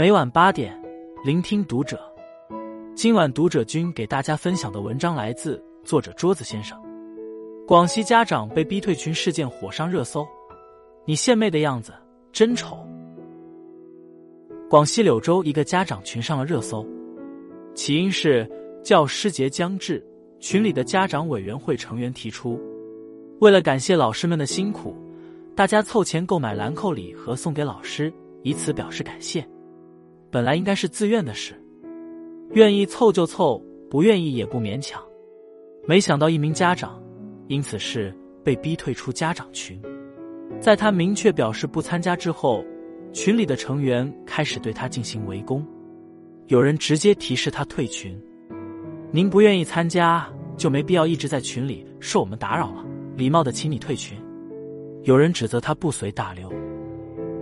每晚八点，聆听读者。今晚读者君给大家分享的文章来自作者桌子先生。广西家长被逼退群事件火上热搜，你献媚的样子真丑。广西柳州一个家长群上了热搜，起因是教师节将至，群里的家长委员会成员提出，为了感谢老师们的辛苦，大家凑钱购买兰蔻礼盒送给老师，以此表示感谢。本来应该是自愿的事，愿意凑就凑，不愿意也不勉强。没想到一名家长因此事被逼退出家长群，在他明确表示不参加之后，群里的成员开始对他进行围攻，有人直接提示他退群。您不愿意参加，就没必要一直在群里受我们打扰了，礼貌的请你退群。有人指责他不随大流，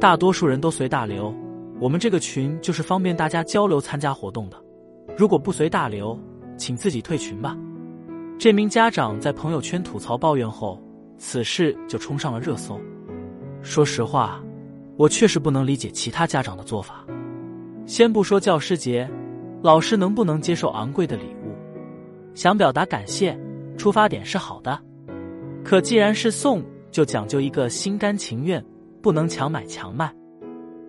大多数人都随大流。我们这个群就是方便大家交流、参加活动的。如果不随大流，请自己退群吧。这名家长在朋友圈吐槽抱怨后，此事就冲上了热搜。说实话，我确实不能理解其他家长的做法。先不说教师节，老师能不能接受昂贵的礼物？想表达感谢，出发点是好的。可既然是送，就讲究一个心甘情愿，不能强买强卖，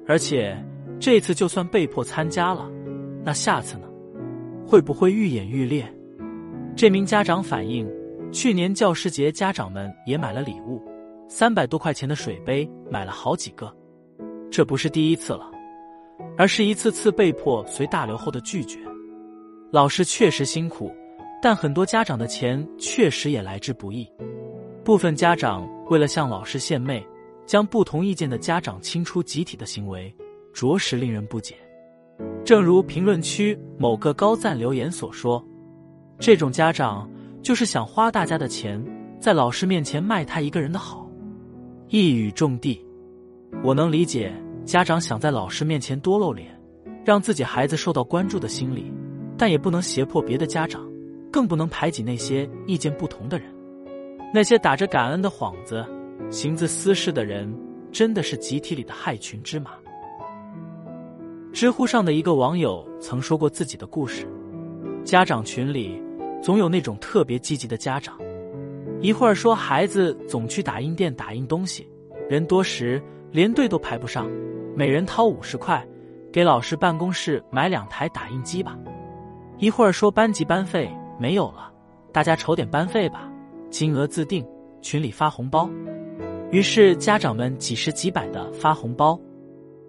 而且。这次就算被迫参加了，那下次呢？会不会愈演愈烈？这名家长反映，去年教师节家长们也买了礼物，三百多块钱的水杯买了好几个。这不是第一次了，而是一次次被迫随大流后的拒绝。老师确实辛苦，但很多家长的钱确实也来之不易。部分家长为了向老师献媚，将不同意见的家长清出集体的行为。着实令人不解。正如评论区某个高赞留言所说：“这种家长就是想花大家的钱，在老师面前卖他一个人的好。”一语中的，我能理解家长想在老师面前多露脸，让自己孩子受到关注的心理，但也不能胁迫别的家长，更不能排挤那些意见不同的人。那些打着感恩的幌子，行自私事的人，真的是集体里的害群之马。知乎上的一个网友曾说过自己的故事：家长群里总有那种特别积极的家长，一会儿说孩子总去打印店打印东西，人多时连队都排不上，每人掏五十块给老师办公室买两台打印机吧；一会儿说班级班费没有了，大家筹点班费吧，金额自定，群里发红包。于是家长们几十几百的发红包。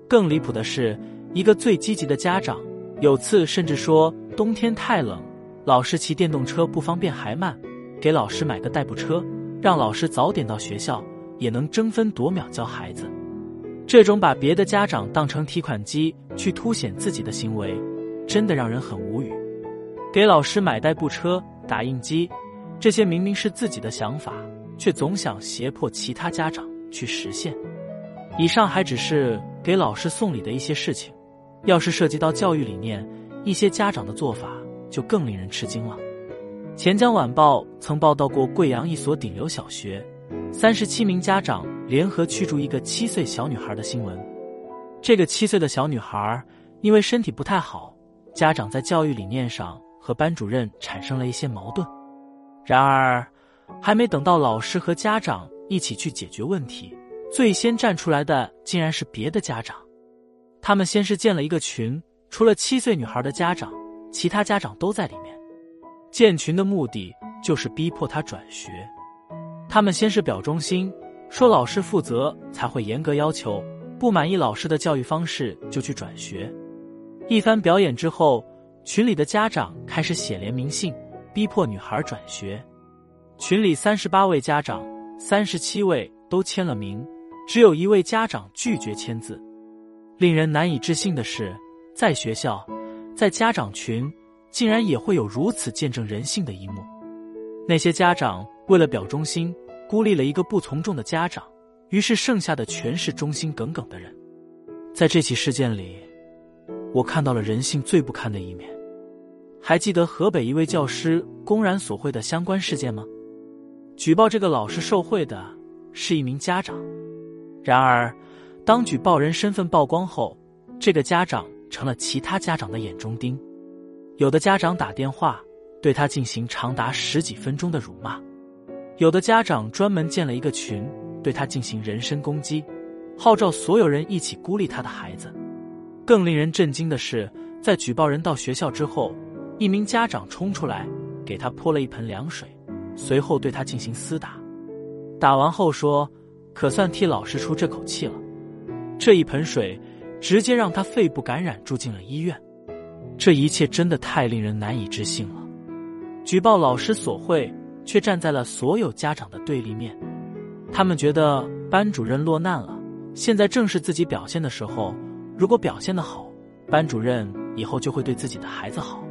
更离谱的是。一个最积极的家长，有次甚至说冬天太冷，老师骑电动车不方便还慢，给老师买个代步车，让老师早点到学校，也能争分夺秒教孩子。这种把别的家长当成提款机去凸显自己的行为，真的让人很无语。给老师买代步车、打印机，这些明明是自己的想法，却总想胁迫其他家长去实现。以上还只是给老师送礼的一些事情。要是涉及到教育理念，一些家长的做法就更令人吃惊了。钱江晚报曾报道过贵阳一所顶流小学，三十七名家长联合驱逐一个七岁小女孩的新闻。这个七岁的小女孩因为身体不太好，家长在教育理念上和班主任产生了一些矛盾。然而，还没等到老师和家长一起去解决问题，最先站出来的竟然是别的家长。他们先是建了一个群，除了七岁女孩的家长，其他家长都在里面。建群的目的就是逼迫她转学。他们先是表忠心，说老师负责才会严格要求，不满意老师的教育方式就去转学。一番表演之后，群里的家长开始写联名信，逼迫女孩转学。群里三十八位家长，三十七位都签了名，只有一位家长拒绝签字。令人难以置信的是，在学校，在家长群，竟然也会有如此见证人性的一幕。那些家长为了表忠心，孤立了一个不从众的家长，于是剩下的全是忠心耿耿的人。在这起事件里，我看到了人性最不堪的一面。还记得河北一位教师公然索贿的相关事件吗？举报这个老师受贿的是一名家长，然而。当举报人身份曝光后，这个家长成了其他家长的眼中钉。有的家长打电话对他进行长达十几分钟的辱骂，有的家长专门建了一个群对他进行人身攻击，号召所有人一起孤立他的孩子。更令人震惊的是，在举报人到学校之后，一名家长冲出来给他泼了一盆凉水，随后对他进行厮打。打完后说：“可算替老师出这口气了。”这一盆水直接让他肺部感染，住进了医院。这一切真的太令人难以置信了。举报老师索贿，却站在了所有家长的对立面。他们觉得班主任落难了，现在正是自己表现的时候。如果表现的好，班主任以后就会对自己的孩子好。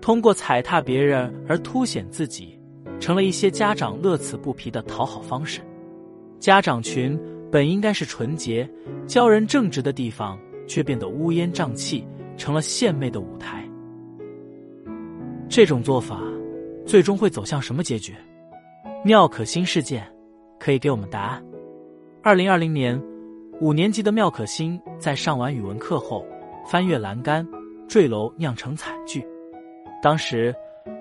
通过踩踏别人而凸显自己，成了一些家长乐此不疲的讨好方式。家长群本应该是纯洁、教人正直的地方，却变得乌烟瘴气，成了献媚的舞台。这种做法，最终会走向什么结局？妙可欣事件可以给我们答案。二零二零年。五年级的妙可欣在上完语文课后，翻越栏杆坠楼，酿成惨剧。当时，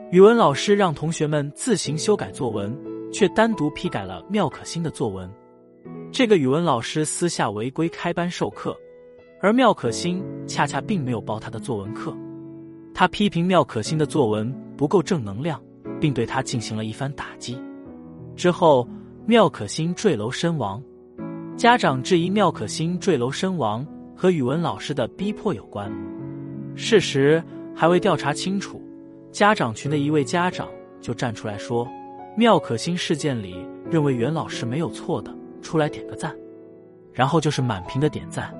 语文老师让同学们自行修改作文，却单独批改了妙可欣的作文。这个语文老师私下违规开班授课，而妙可欣恰恰并没有报他的作文课。他批评妙可欣的作文不够正能量，并对他进行了一番打击。之后，妙可欣坠楼身亡。家长质疑妙可欣坠楼身亡和语文老师的逼迫有关，事实还未调查清楚。家长群的一位家长就站出来说：“妙可欣事件里认为袁老师没有错的，出来点个赞。”然后就是满屏的点赞，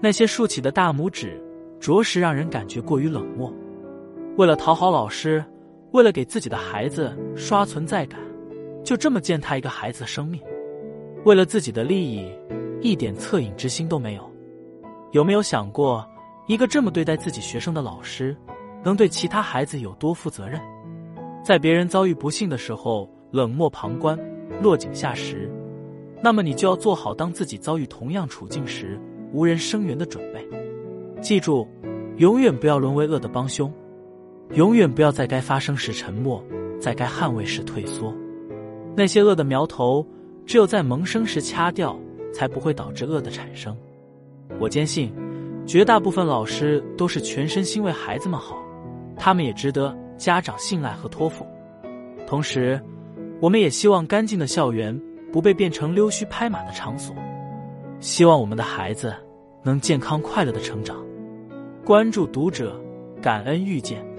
那些竖起的大拇指，着实让人感觉过于冷漠。为了讨好老师，为了给自己的孩子刷存在感，就这么践踏一个孩子的生命。为了自己的利益，一点恻隐之心都没有。有没有想过，一个这么对待自己学生的老师，能对其他孩子有多负责任？在别人遭遇不幸的时候冷漠旁观、落井下石，那么你就要做好当自己遭遇同样处境时无人声援的准备。记住，永远不要沦为恶的帮凶，永远不要在该发生时沉默，在该捍卫时退缩。那些恶的苗头。只有在萌生时掐掉，才不会导致恶的产生。我坚信，绝大部分老师都是全身心为孩子们好，他们也值得家长信赖和托付。同时，我们也希望干净的校园不被变成溜须拍马的场所。希望我们的孩子能健康快乐的成长。关注读者，感恩遇见。